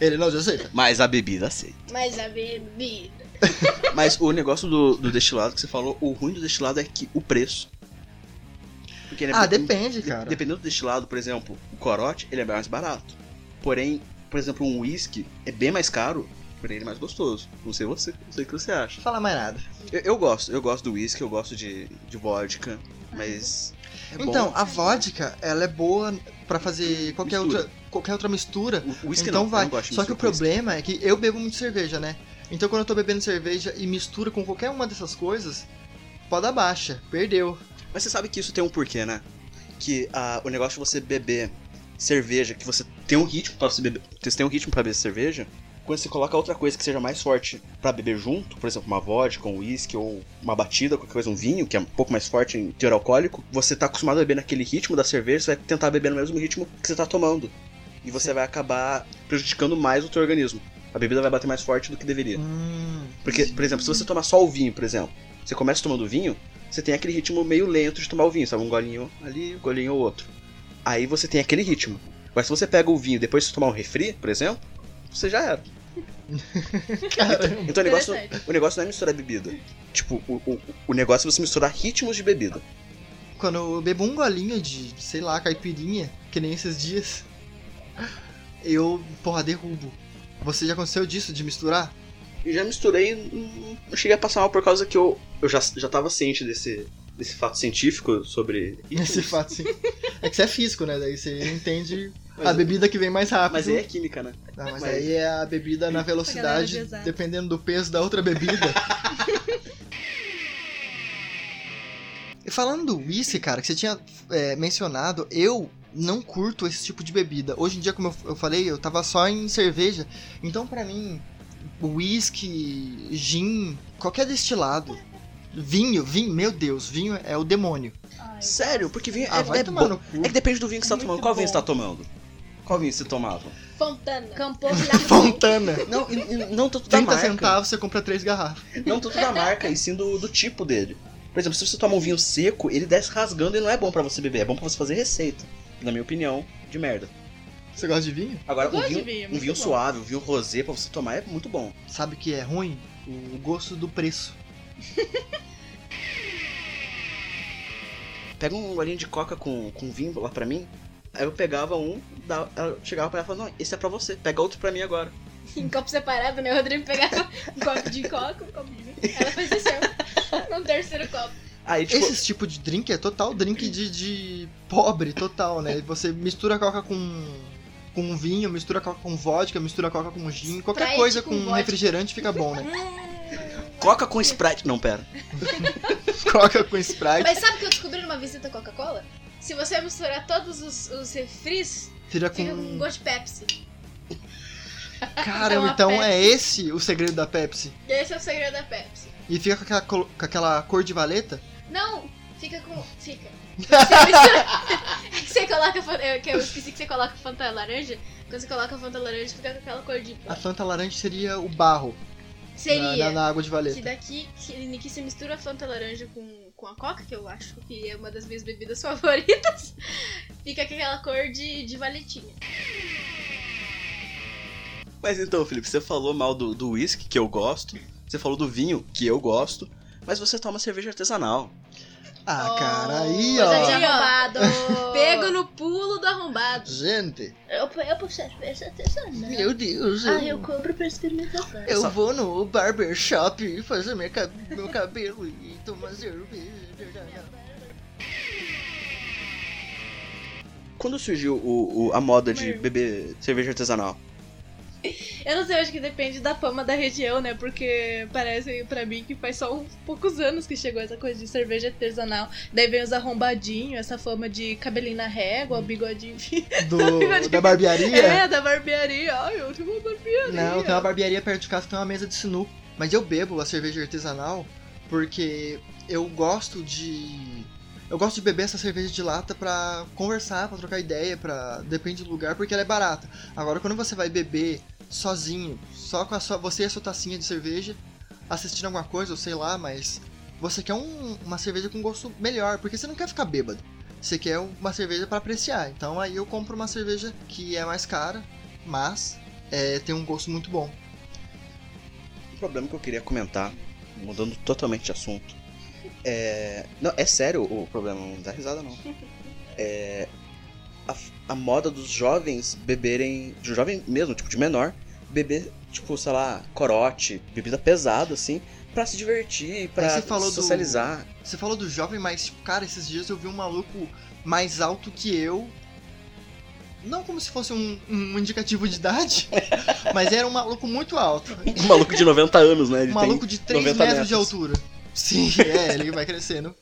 [SPEAKER 2] Ele não aceita.
[SPEAKER 3] mas a bebida aceita.
[SPEAKER 4] Mas a bebida...
[SPEAKER 3] Mas o negócio do, do destilado que você falou, o ruim do destilado é que o preço. Porque né,
[SPEAKER 2] Ah,
[SPEAKER 3] de-
[SPEAKER 2] depende,
[SPEAKER 3] de-
[SPEAKER 2] cara.
[SPEAKER 3] Dependendo do destilado, por exemplo, o corote, ele é mais barato. Porém, por exemplo, um whisky é bem mais caro, porém ele é mais gostoso. Não sei você, não sei o que você acha.
[SPEAKER 2] Fala mais nada.
[SPEAKER 3] Eu, eu gosto, eu gosto do whisky, eu gosto de, de vodka, mas. É bom.
[SPEAKER 2] Então, a vodka, ela é boa pra fazer qualquer
[SPEAKER 3] Mistura.
[SPEAKER 2] outra, qualquer outra mistura.
[SPEAKER 3] o whisky
[SPEAKER 2] então
[SPEAKER 3] não,
[SPEAKER 2] vai. Só que o problema é que eu bebo muito cerveja, né? Então quando eu tô bebendo cerveja e mistura com qualquer uma dessas coisas, pode dar baixa. Perdeu.
[SPEAKER 3] Mas você sabe que isso tem um porquê, né? Que ah, o negócio de você beber cerveja, que você tem um ritmo para você beber, você tem um ritmo para beber cerveja, quando você coloca outra coisa que seja mais forte para beber junto, por exemplo, uma vodka, um whisky ou uma batida, qualquer coisa, um vinho, que é um pouco mais forte em teor alcoólico, você tá acostumado a beber naquele ritmo da cerveja, você vai tentar beber no mesmo ritmo que você tá tomando. E você vai acabar prejudicando mais o teu organismo. A bebida vai bater mais forte do que deveria.
[SPEAKER 2] Hum,
[SPEAKER 3] Porque, por exemplo, se você tomar só o vinho, por exemplo, você começa tomando vinho, você tem aquele ritmo meio lento de tomar o vinho, sabe? Um golinho ali, um golinho outro. Aí você tem aquele ritmo. Mas se você pega o vinho e depois você tomar um refri, por exemplo, você já era.
[SPEAKER 2] caramba.
[SPEAKER 3] Então o negócio, o negócio não é misturar bebida. Tipo, o, o, o negócio é você misturar ritmos de bebida.
[SPEAKER 2] Quando eu bebo um golinho de, sei lá, caipirinha, que nem esses dias, eu, porra, derrubo. Você já aconteceu disso, de misturar?
[SPEAKER 3] E já misturei, não não cheguei a passar mal por causa que eu, eu já, já tava ciente desse, desse fato científico sobre.
[SPEAKER 2] Esse fato, sim. É que você é físico, né? Daí você entende
[SPEAKER 3] Mas-
[SPEAKER 2] a bebida que vem mais rápido.
[SPEAKER 3] Mas aí é química, né?
[SPEAKER 2] Ah, mas
[SPEAKER 3] mas-
[SPEAKER 2] aí é a bebida na velocidade, dependendo do peso da outra bebida. e falando do whisky, cara, que você tinha é, mencionado, eu não curto esse tipo de bebida. Hoje em dia, como eu, eu falei, eu tava só em cerveja. Então, pra mim, whisky, gin, qualquer destilado, vinho, vinho, meu Deus, vinho é o demônio.
[SPEAKER 5] Ai,
[SPEAKER 3] Sério? Porque vinho
[SPEAKER 2] Ah,
[SPEAKER 3] é, é bom.
[SPEAKER 2] no cu.
[SPEAKER 3] É que depende do vinho que você tá tomando. Qual vinho
[SPEAKER 5] bom.
[SPEAKER 3] você tá tomando? Qual vinho você tomava?
[SPEAKER 4] Fontana.
[SPEAKER 5] Campo
[SPEAKER 2] Fontana.
[SPEAKER 3] Não, não tanto da
[SPEAKER 2] 30
[SPEAKER 3] marca.
[SPEAKER 2] centavos, você compra três garrafas.
[SPEAKER 3] Não tanto da marca, e sim do, do tipo dele. Por exemplo, se você toma um vinho seco, ele desce rasgando e não é bom pra você beber, é bom pra você fazer receita. Na minha opinião, de merda.
[SPEAKER 2] Você gosta de vinho?
[SPEAKER 3] Agora,
[SPEAKER 5] Eu
[SPEAKER 3] um vinho,
[SPEAKER 5] vinho,
[SPEAKER 3] um
[SPEAKER 5] muito
[SPEAKER 3] vinho suave, um vinho rosé pra você tomar é muito bom.
[SPEAKER 2] Sabe o que é ruim? O gosto do preço.
[SPEAKER 3] Pega um golinho de coca com, com vinho lá pra mim, aí eu pegava um, dava, ela chegava pra ela e falava, não, esse é pra você, pega outro pra mim agora.
[SPEAKER 4] Em copo separado, né? O Rodrigo pegava um copo de coca, um copo de vinho. Ela fazia assim, ó, no terceiro copo.
[SPEAKER 3] Aí, tipo,
[SPEAKER 2] Esse tipo de drink é total drink de, de pobre, total, né? Você mistura coca com, com vinho, mistura coca com vodka, mistura coca com gin, qualquer
[SPEAKER 4] Sprite
[SPEAKER 2] coisa
[SPEAKER 4] com
[SPEAKER 2] com, refrigerante fica bom, né?
[SPEAKER 3] coca com Sprite. Não, pera.
[SPEAKER 2] Coca com Sprite,
[SPEAKER 4] Mas sabe o que eu descobri numa visita Coca-Cola? Se você misturar todos os, os refris,
[SPEAKER 2] fica
[SPEAKER 4] fica com
[SPEAKER 2] com...
[SPEAKER 4] gosto de Pepsi.
[SPEAKER 2] Caramba,
[SPEAKER 4] uma
[SPEAKER 2] então
[SPEAKER 4] Pepsi.
[SPEAKER 2] é esse o segredo da Pepsi.
[SPEAKER 4] Esse é o segredo da Pepsi.
[SPEAKER 2] E fica com aquela, col- com aquela cor de valeta?
[SPEAKER 4] Não, fica com. Fica. Você mistura. É que você coloca. fan- é Que eu esqueci que você coloca Fanta laranja. Quando você coloca Fanta laranja, fica com aquela cor de.
[SPEAKER 2] A Fanta laranja seria o barro na,
[SPEAKER 4] Seria.
[SPEAKER 2] na- na água de
[SPEAKER 4] Que
[SPEAKER 2] valeta.
[SPEAKER 4] daqui, que, que você mistura a Fanta laranja com, com a Coca, que eu acho que é uma das minhas bebidas favoritas, fica com aquela cor de, de valetinha.
[SPEAKER 3] Mas então, Felipe, você falou mal do, do whisky, que eu gosto. Você falou do vinho, que eu gosto. Mas você toma cerveja artesanal.
[SPEAKER 2] Ah, cara, aí, ó.
[SPEAKER 5] ó.
[SPEAKER 4] arrombado.
[SPEAKER 5] Pego no pulo do arrombado.
[SPEAKER 2] Gente,
[SPEAKER 4] Eu, puxo cerveja artesanal.
[SPEAKER 2] meu Deus,
[SPEAKER 4] Ah, eu compro pra experimentar.
[SPEAKER 2] Eu
[SPEAKER 3] Só-
[SPEAKER 2] vou no barbershop fazer minha, ca- meu cabelo e tomar cerveja.
[SPEAKER 3] Quando surgiu o, o- a moda de beber cerveja artesanal?
[SPEAKER 5] Eu não sei, acho que depende da fama da região, né? Porque parece pra mim que faz só uns poucos anos que chegou essa coisa de cerveja artesanal. Daí vem os arrombadinhos, essa fama de cabelinho na régua, bigodinho.
[SPEAKER 2] Do, da barbearia?
[SPEAKER 5] É, da barbearia. Ai, eu tenho uma barbearia.
[SPEAKER 2] Não, tem uma barbearia perto de casa tem uma mesa de sinuca. Mas eu bebo a cerveja artesanal porque eu gosto de. Eu gosto de beber essa cerveja de lata pra conversar, pra trocar ideia, pra. Depende do lugar, porque ela é barata. Agora, quando você vai beber sozinho, só com a sua, você e a sua tacinha de cerveja, assistindo alguma coisa, ou sei lá, mas. Você quer um- uma cerveja com gosto melhor, porque você não quer ficar bêbado. Você quer uma cerveja pra apreciar. Então aí eu compro uma cerveja que é mais cara, mas é, tem um gosto muito bom.
[SPEAKER 3] Um problema que eu queria comentar, mudando totalmente de assunto. É. Não, é sério o problema, não dá risada não. É. A, a moda dos jovens beberem. De jovem mesmo, tipo, de menor, beber, tipo, sei lá, corote, bebida pesada, assim, pra se divertir, pra
[SPEAKER 2] você falou do-
[SPEAKER 3] socializar.
[SPEAKER 2] Você falou do jovem, mas, tipo, cara, esses dias eu vi um maluco mais alto que eu. Não como se fosse um, um indicativo de idade, mas era um maluco muito alto.
[SPEAKER 3] Um maluco de 90 anos, né? Ele
[SPEAKER 2] Um maluco de 3
[SPEAKER 3] 90
[SPEAKER 2] metros de
[SPEAKER 3] metros.
[SPEAKER 2] altura. Sim, é, ele vai crescendo.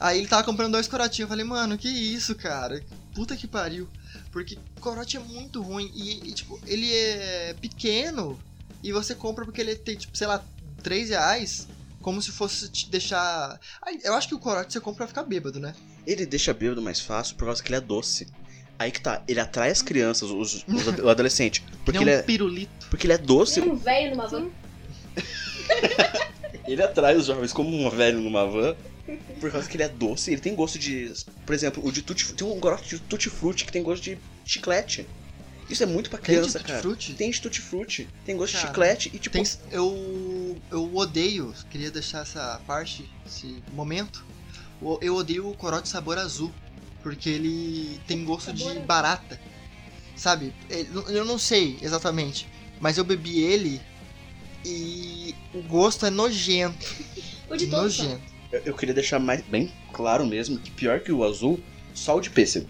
[SPEAKER 2] Aí ele tava comprando dois corotinhos. Eu falei, mano, que isso, cara? Puta que pariu. Porque corote é muito ruim e, e, tipo, ele é pequeno e você compra porque ele tem, tipo, sei lá, 3 reais. Como se fosse te deixar. Eu acho que o corote você compra pra ficar bêbado, né?
[SPEAKER 3] Ele deixa bêbado mais fácil por causa que ele é doce. Aí que tá, ele atrai as crianças, os, os ad- o adolescente. Porque
[SPEAKER 2] ele
[SPEAKER 3] ele
[SPEAKER 2] é um
[SPEAKER 3] é,
[SPEAKER 2] pirulito.
[SPEAKER 3] porque ele é doce,
[SPEAKER 4] Um velho numa van.
[SPEAKER 3] ele atrai os jovens como um velho numa van. Por causa que ele é doce, ele tem gosto de. Por exemplo, o de tutti Tem um corote de tutti frutti que tem gosto de chiclete. Isso é muito pra
[SPEAKER 2] Tem de
[SPEAKER 3] criança,
[SPEAKER 2] tutti
[SPEAKER 3] cara.
[SPEAKER 2] frutti?
[SPEAKER 3] Tem de tutti frutti, tem gosto de
[SPEAKER 2] Cara,
[SPEAKER 3] chiclete e tipo.
[SPEAKER 2] Tem, eu, eu odeio, queria deixar essa parte, esse momento. Eu odeio o corote sabor azul, porque ele tem gosto de
[SPEAKER 4] Sabor
[SPEAKER 2] barata. Sabe? Eu não sei exatamente, mas eu bebi ele e o gosto é nojento.
[SPEAKER 4] O de todos.
[SPEAKER 2] Nojento.
[SPEAKER 3] Eu, eu queria deixar mais bem claro mesmo que pior que o azul, só o de pêssego.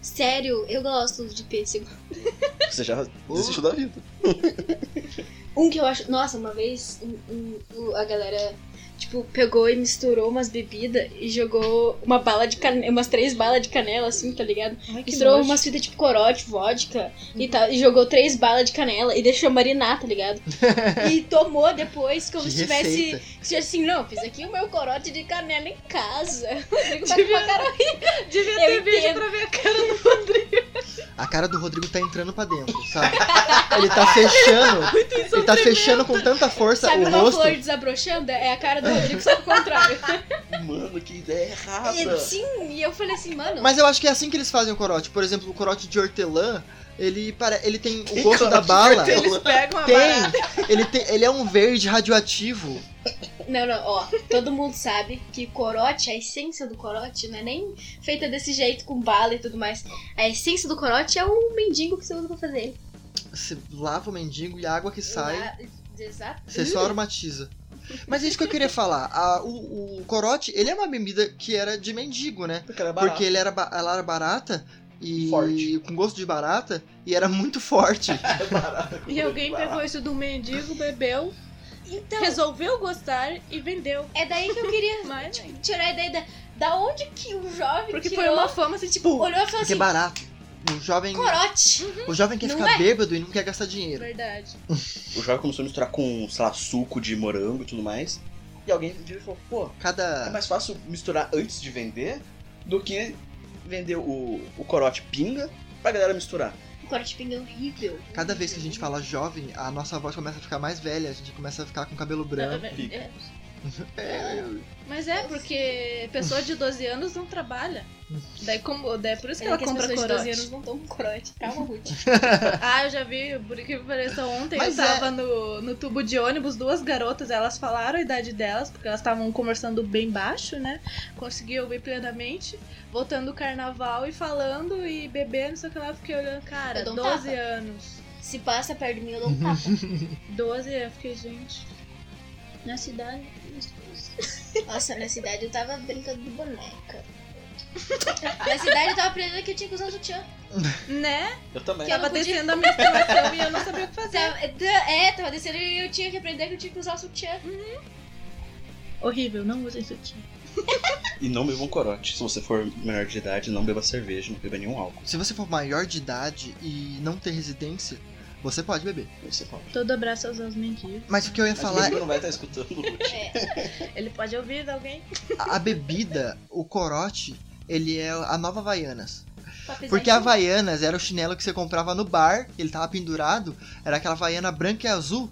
[SPEAKER 4] Sério, eu gosto de pêssego.
[SPEAKER 3] Você já desistiu da vida.
[SPEAKER 4] Um que eu acho. Nossa, uma vez um- um- a galera, tipo, pegou e misturou umas bebidas e jogou uma bala de canela, umas três balas de canela, assim, tá ligado?
[SPEAKER 5] Ai,
[SPEAKER 4] Misturou
[SPEAKER 5] nojo.
[SPEAKER 4] umas fitas tipo corote, vodka e tal. E jogou três balas de canela e deixou marinar, tá ligado? e tomou depois, como
[SPEAKER 2] Que
[SPEAKER 4] se tivesse. Se tivesse assim, não, fiz aqui o meu corote de canela em casa. Rodrigo tá com uma cara
[SPEAKER 5] Devia
[SPEAKER 4] Eu
[SPEAKER 5] ter vídeo
[SPEAKER 4] entendo.
[SPEAKER 5] pra ver a cara do Rodrigo.
[SPEAKER 2] A cara do Rodrigo tá entrando pra dentro, sabe? Ele tá fechando. Ele tá fechando com tanta força
[SPEAKER 4] Sabe
[SPEAKER 2] o
[SPEAKER 4] uma
[SPEAKER 2] rosto.
[SPEAKER 4] flor desabrochando? É a cara do Rodrigo, só que ao contrário.
[SPEAKER 3] Mano, que ideia errada.
[SPEAKER 4] E, sim, e eu falei assim, mano.
[SPEAKER 2] Mas eu acho que é assim que eles fazem o corote. Por exemplo, o corote de hortelã, ele, para, ele tem o gosto da bala.
[SPEAKER 5] Eles pegam a
[SPEAKER 2] Tem!
[SPEAKER 5] barata.
[SPEAKER 2] Ele, tem, ele é um verde radioativo.
[SPEAKER 4] Não, não, ó, todo mundo sabe que corote, a essência do corote não é nem feita desse jeito com bala e tudo mais. A essência do corote é o mendigo que você usa pra fazer ele.
[SPEAKER 2] Você lava o mendigo e a água que sai,
[SPEAKER 4] Exato.
[SPEAKER 2] você só aromatiza. Mas é isso que eu queria falar. A- o, o corote, ele é uma bebida que era de mendigo, né?
[SPEAKER 3] Porque ela é barata.
[SPEAKER 2] Porque ele era, ela era barata e
[SPEAKER 3] Forte.
[SPEAKER 2] com gosto de barata e era muito forte.
[SPEAKER 3] É
[SPEAKER 5] E alguém pegou isso do mendigo, bebeu,
[SPEAKER 4] Então,
[SPEAKER 5] resolveu gostar e vendeu.
[SPEAKER 4] é daí que eu queria
[SPEAKER 5] Mas,
[SPEAKER 4] tipo, tirar a ideia da, da onde que o jovem
[SPEAKER 5] porque
[SPEAKER 4] tirou,
[SPEAKER 5] foi uma fama assim, tipo,
[SPEAKER 4] olhou e falou
[SPEAKER 2] Porque é
[SPEAKER 4] assim,
[SPEAKER 2] barato. O jovem,
[SPEAKER 4] corote.
[SPEAKER 2] o jovem quer
[SPEAKER 4] Não
[SPEAKER 2] ficar
[SPEAKER 4] é?
[SPEAKER 2] bêbado e não quer gastar dinheiro.
[SPEAKER 5] verdade.
[SPEAKER 3] O jovem começou a misturar com, sei lá, suco de morango e tudo mais. E alguém um dia falou, pô, é
[SPEAKER 2] Cada.
[SPEAKER 3] mais fácil misturar antes de vender do que vender o, o corote pinga pra galera misturar.
[SPEAKER 4] O corote pinga é horrível.
[SPEAKER 2] Cada vez que a gente fala jovem, a nossa voz começa a ficar mais velha, a gente começa a ficar com cabelo branco.
[SPEAKER 3] Fica.
[SPEAKER 5] É,
[SPEAKER 2] É,
[SPEAKER 5] Mas é, porque pessoa de 12 anos não trabalha. Daí, como, daí é por isso que
[SPEAKER 4] É
[SPEAKER 5] ela
[SPEAKER 4] que as
[SPEAKER 5] compra
[SPEAKER 4] pessoas de 12
[SPEAKER 5] corote.
[SPEAKER 4] anos não tomam corote. Calma, Ruth.
[SPEAKER 5] Ah, eu já vi, por que pareça, ontem
[SPEAKER 2] Mas
[SPEAKER 5] eu tava no, no tubo de ônibus, duas garotas, elas falaram a idade delas, porque elas estavam conversando bem baixo, né? Consegui ouvir plenamente, voltando do carnaval e falando e bebendo, só que lá eu fiquei olhando, cara,
[SPEAKER 4] Eu dou um
[SPEAKER 5] 12
[SPEAKER 4] tapa.
[SPEAKER 5] anos.
[SPEAKER 4] Se passa perto de mim, eu dou um tapa.
[SPEAKER 5] 12, eu fiquei, gente. Na cidade.
[SPEAKER 4] Nossa, na cidade eu tava brincando de boneca. na cidade eu tava aprendendo que eu tinha que usar sutiã.
[SPEAKER 5] Né?
[SPEAKER 3] Eu também.
[SPEAKER 4] Que eu
[SPEAKER 5] Tava
[SPEAKER 4] não podia-
[SPEAKER 5] descendo a menstruação e eu não sabia o que fazer.
[SPEAKER 4] Tava- É, tava descendo e eu tinha que aprender que eu tinha que usar sutiã.
[SPEAKER 5] Horrível, não usem sutiã.
[SPEAKER 3] E não bebam corote. Se você for menor de idade, não beba cerveja, não beba nenhum álcool.
[SPEAKER 2] Se você for maior de idade e não ter residência, você pode beber.
[SPEAKER 3] Você pode.
[SPEAKER 5] Todo abraço aos meus mendigos.
[SPEAKER 2] Mas o que eu ia
[SPEAKER 3] Mas o
[SPEAKER 2] falar
[SPEAKER 3] Brasil não vai estar escutando, Ruth.
[SPEAKER 5] Ele pode ouvir de alguém?
[SPEAKER 2] a a bebida, o corote, ele é a nova Havaianas.
[SPEAKER 4] Apesar
[SPEAKER 2] Porque a Havaianas era o chinelo que você comprava no bar, ele tava pendurado, era aquela Havaiana branca e azul.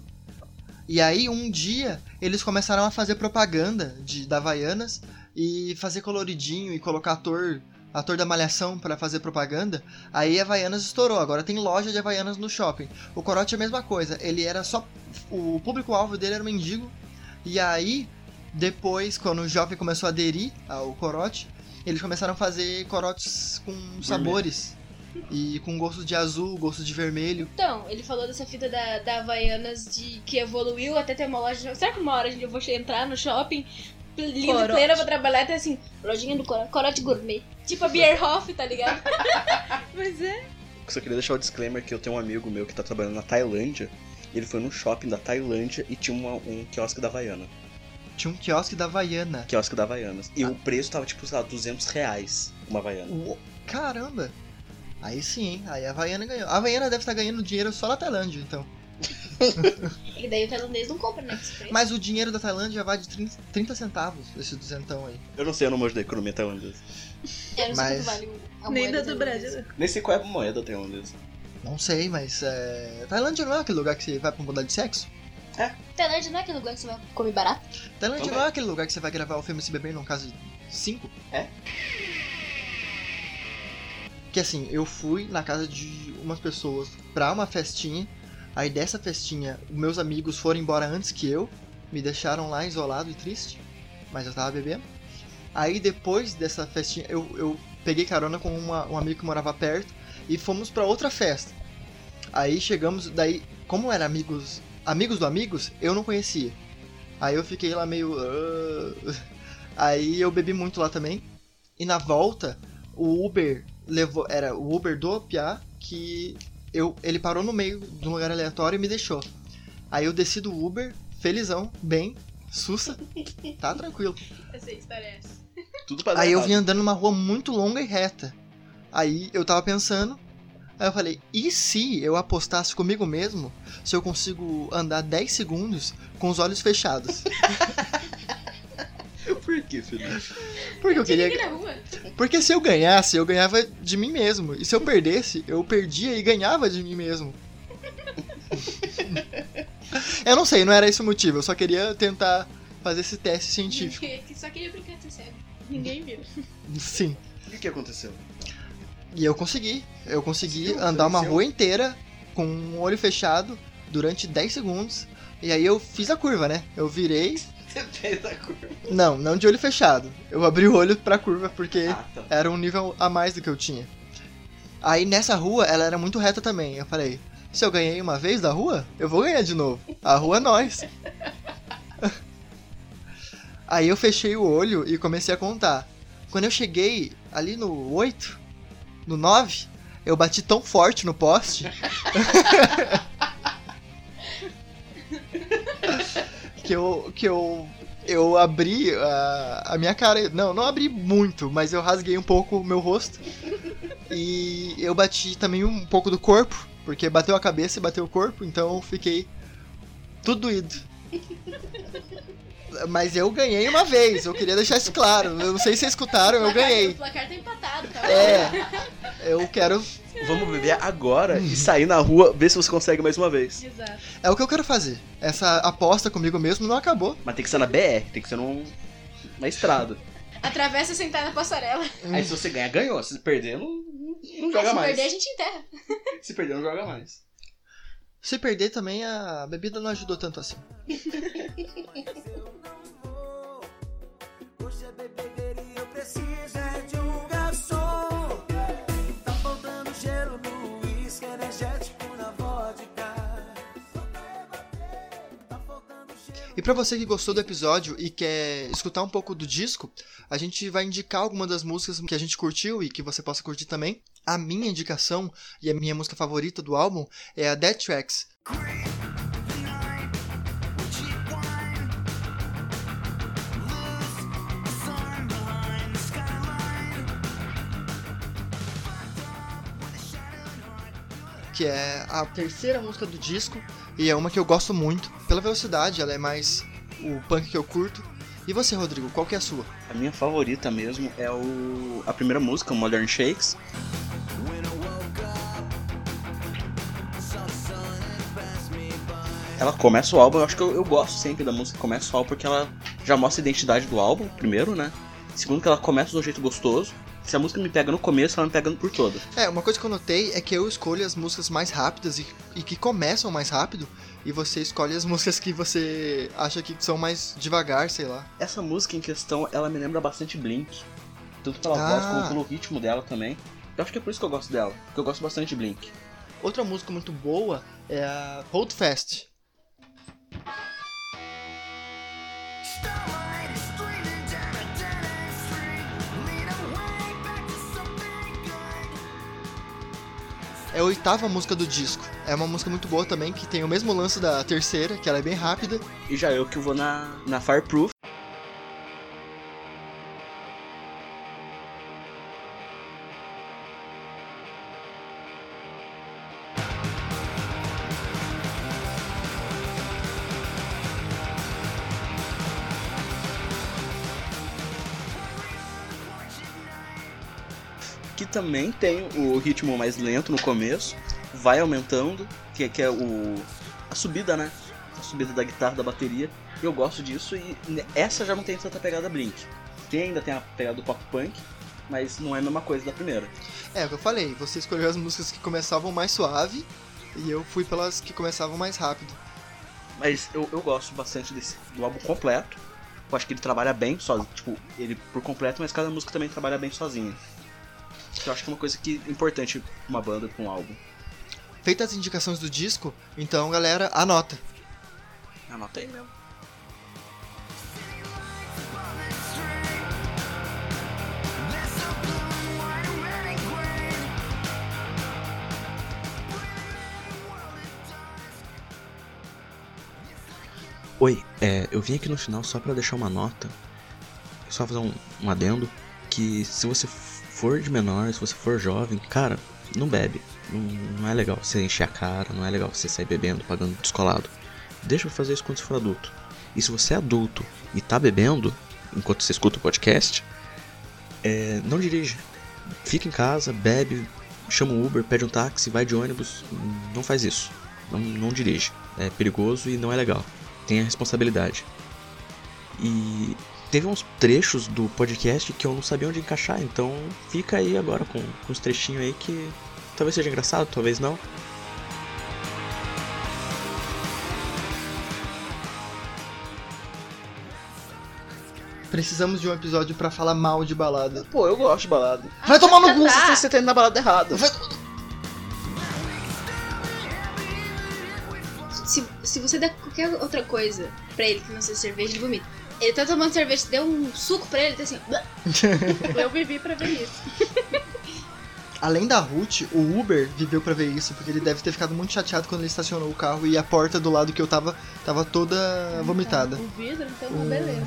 [SPEAKER 2] E aí, um dia, eles começaram a fazer propaganda de, da Havaianas e fazer coloridinho e colocar ator, ator da malhação pra fazer propaganda. Aí a Havaianas estourou, agora tem loja de Havaianas no shopping. O corote é a mesma coisa, ele era só. O público-alvo dele era o mendigo. E aí, depois, quando o jovem começou a aderir ao corote, eles começaram a fazer corotes com sabores. E com gosto de azul, gosto de vermelho.
[SPEAKER 4] Então, ele falou dessa fita da, da Havaianas de que evoluiu até ter uma loja. Será que uma hora eu vou entrar no shopping? Linda,
[SPEAKER 5] Corote.
[SPEAKER 4] plena pra trabalhar, tem assim, lojinha do corote, corote gourmet. Tipo a Bierhoff, tá ligado?
[SPEAKER 5] Mas é.
[SPEAKER 3] Só queria deixar o disclaimer que eu tenho um amigo meu que tá trabalhando na Tailândia. E ele foi num shopping da Tailândia e tinha uma- um quiosque da Havaiana.
[SPEAKER 2] Tinha um quiosque da Havaiana.
[SPEAKER 3] Quiosque da Havaianas. E o preço tava tipo, sei lá, 200 reais uma Havaiana.
[SPEAKER 2] Uou, Caramba! Aí sim, hein? Aí a Havaiana ganhou. A Havaiana deve estar ganhando dinheiro só na Tailândia, então.
[SPEAKER 4] E daí o tailandês não compra, né?
[SPEAKER 2] Mas o dinheiro da Tailândia vai de 30, 30 centavos, esse duzentão aí.
[SPEAKER 3] Eu não sei, eu não manjo da economia tailandesa.
[SPEAKER 4] Eu não sei
[SPEAKER 2] mas-
[SPEAKER 4] vale a
[SPEAKER 5] Nem da do. Brasil.
[SPEAKER 3] Nem sei qual é a moeda tailandesa.
[SPEAKER 2] Não sei, mas é... Tailândia não é aquele lugar que você vai pra mudar de sexo?
[SPEAKER 4] Tailândia não é aquele lugar que você vai comer barato?
[SPEAKER 2] Tailândia
[SPEAKER 3] Também.
[SPEAKER 2] não é aquele lugar que você vai gravar o filme Se Beber num caso de 5?
[SPEAKER 3] É.
[SPEAKER 2] Que assim, eu fui na casa de umas pessoas pra uma festinha. Aí dessa festinha, meus amigos foram embora antes que eu. Me deixaram lá isolado e triste. Mas eu tava bebendo. Aí depois dessa festinha, eu, eu peguei carona com uma- um amigo que morava perto. E fomos pra outra festa. Aí chegamos, daí, como eram amigos, amigos do amigos, eu não conhecia. Aí eu fiquei lá meio. "Ah". Aí eu bebi muito lá também. E na volta, o Uber levou. Era o Uber do Piá que eu, ele parou no meio de um lugar aleatório e me deixou. Aí eu desci do Uber, felizão, bem, sussa, tá tranquilo.
[SPEAKER 5] História é essa.
[SPEAKER 3] Tudo pra dar
[SPEAKER 2] Aí eu vim andando numa rua muito longa e reta. Aí eu tava pensando. Aí eu falei, e se eu apostasse comigo mesmo se eu consigo andar 10 segundos com os olhos fechados?
[SPEAKER 3] Por que, filho?
[SPEAKER 2] Porque eu queria.
[SPEAKER 4] ninguém na rua.
[SPEAKER 2] Porque se eu ganhasse, eu ganhava de mim mesmo. E se eu perdesse, eu perdia e ganhava de mim mesmo. Eu não sei, não era esse o motivo. Eu só queria tentar fazer esse teste científico.
[SPEAKER 4] Que só queria brincar de ser cego.
[SPEAKER 5] Ninguém viu.
[SPEAKER 2] Sim.
[SPEAKER 3] O que, aconteceu?
[SPEAKER 2] E eu consegui. Eu consegui
[SPEAKER 3] Conseguiu?
[SPEAKER 2] andar uma rua inteira com um olho fechado durante 10 segundos. E aí eu fiz a curva, né? Eu virei.
[SPEAKER 3] Você fez a curva.
[SPEAKER 2] Não, não de olho fechado. Eu abri o olho pra curva porque
[SPEAKER 3] Ah, tá.
[SPEAKER 2] era um nível a mais do que eu tinha. Aí nessa rua, ela era muito reta também. Eu falei, se eu ganhei uma vez da rua, eu vou ganhar de novo. A rua é nós. Aí eu fechei o olho e comecei a contar. Quando eu cheguei ali no 8, no 9, eu bati tão forte no poste. que eu, que eu, eu abri a, a minha cara. Não, não abri muito, mas eu rasguei um pouco o meu rosto. E eu bati também um pouco do corpo, porque bateu a cabeça e bateu o corpo, então eu fiquei tudo doído. Mas eu ganhei uma vez, eu queria deixar isso claro. Eu não sei se vocês escutaram, eu ganhei.
[SPEAKER 4] O placar tá empatado, tá?
[SPEAKER 2] É, eu quero.
[SPEAKER 3] Vamos beber agora e sair na rua, ver se você consegue mais uma vez.
[SPEAKER 5] Exato.
[SPEAKER 2] É o que eu quero fazer. Essa aposta comigo mesmo não acabou.
[SPEAKER 3] Mas tem que ser na BR, tem que ser num, na estrada.
[SPEAKER 4] Atravessa e sentar na passarela.
[SPEAKER 3] Aí se você ganhar, ganhou. Se perder, não, não joga
[SPEAKER 4] se
[SPEAKER 3] mais.
[SPEAKER 4] perder, a gente enterra.
[SPEAKER 3] Se perder, não joga mais.
[SPEAKER 2] Se perder também, a bebida não ajudou tanto assim. E pra você que gostou do episódio e quer escutar um pouco do disco, a gente vai indicar algumas das músicas que a gente curtiu e que você possa curtir também. A minha indicação e a minha música favorita do álbum é a Dead Tracks. que é a terceira música do disco e é uma que eu gosto muito pela velocidade, ela é mais o punk que eu curto. E você, Rodrigo, qual que é a sua?
[SPEAKER 3] A minha favorita mesmo é o a primeira música, Modern Shakes. Ela começa o álbum, eu acho que eu, eu gosto sempre da música que começa o álbum porque ela já mostra a identidade do álbum, primeiro, né? Segundo que ela começa de um jeito gostoso. Se a música me pega no começo, ela me pega por todo.
[SPEAKER 2] É, uma coisa que eu notei é que eu escolho as músicas mais rápidas e, e que começam mais rápido, e você escolhe as músicas que você acha que são mais devagar, sei lá.
[SPEAKER 3] Essa música em questão, ela me lembra bastante Blink. Tanto pela
[SPEAKER 2] Ah.
[SPEAKER 3] voz como pelo ritmo dela também. Eu acho que é por isso que eu gosto dela, porque eu gosto bastante de Blink.
[SPEAKER 2] Outra música muito boa é a Hold Fast.
[SPEAKER 6] Starlight
[SPEAKER 2] É a oitava música do disco. É uma música muito boa também, que tem o mesmo lance da terceira, que ela é bem rápida.
[SPEAKER 3] E já eu que vou na, na Fireproof.
[SPEAKER 1] Também tem o ritmo mais lento no começo, vai aumentando, que, que é o a subida, né? A subida da guitarra, da bateria. Eu gosto disso e essa já não tem tanta pegada Blink. Tem ainda tem a pegada do pop punk, mas não é a mesma coisa da primeira.
[SPEAKER 2] É, o que eu falei, você escolheu as músicas que começavam mais suave e eu fui pelas que começavam mais rápido.
[SPEAKER 1] Mas eu, eu gosto bastante desse, do álbum completo. Eu acho que ele trabalha bem, só, tipo, ele por completo, mas cada música também trabalha bem sozinha. Eu acho que é uma coisa que é importante uma banda, pra um álbum.
[SPEAKER 2] Feitas as indicações do disco, então galera, anota.
[SPEAKER 1] Anota aí mesmo.
[SPEAKER 3] Oi, é, eu vim aqui no final só pra deixar uma nota, só fazer um, um adendo, que se você for de menor, se você for jovem, cara, não bebe. Não, não é legal você encher a cara, não é legal você sair bebendo, pagando descolado. Deixa eu fazer isso quando você for adulto. E se você é adulto e tá bebendo, enquanto você escuta o podcast, é, não dirija. Fica em casa, bebe, chama um Uber, pede um táxi, vai de ônibus. Não faz isso. Não, não dirige. É perigoso e não é legal tenha responsabilidade. E teve uns trechos do podcast que eu não sabia onde encaixar, então fica aí agora com, com os trechinhos aí que talvez seja engraçado, talvez não.
[SPEAKER 2] Precisamos de um episódio pra falar mal de balada.
[SPEAKER 1] Pô, eu gosto de balada.
[SPEAKER 2] Vai tomar no cu!
[SPEAKER 4] tá.
[SPEAKER 1] Você, você tá indo na balada errada.
[SPEAKER 4] Se, se você der qualquer outra coisa pra ele que não seja cerveja, ele vomita. Ele tá tomando cerveja, deu um suco pra ele, tá assim.
[SPEAKER 5] Eu vivi pra ver isso.
[SPEAKER 2] Além da Ruth, o Uber viveu pra ver isso, porque ele deve ter ficado muito chateado quando ele estacionou o carro e a porta do lado que eu tava tava toda vomitada.
[SPEAKER 5] O vidro, então,
[SPEAKER 2] Hum.
[SPEAKER 5] beleza.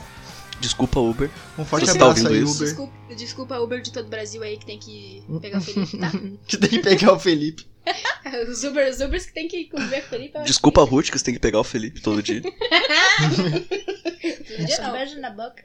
[SPEAKER 3] Desculpa, Uber.
[SPEAKER 2] Um forte
[SPEAKER 3] Você tá
[SPEAKER 2] abraço
[SPEAKER 3] ouvindo
[SPEAKER 2] aí,
[SPEAKER 3] isso?
[SPEAKER 2] Uber.
[SPEAKER 4] desculpa, desculpa Uber de todo o Brasil aí que tem que pegar o Felipe, tá?
[SPEAKER 2] Que tem que pegar o Felipe.
[SPEAKER 4] Os, Uber, os Ubers que tem que conviver com o Felipe. acho
[SPEAKER 3] Desculpa, Ruth, que você tem que pegar o Felipe todo dia.
[SPEAKER 4] Todo dia não.
[SPEAKER 5] Beijo na boca.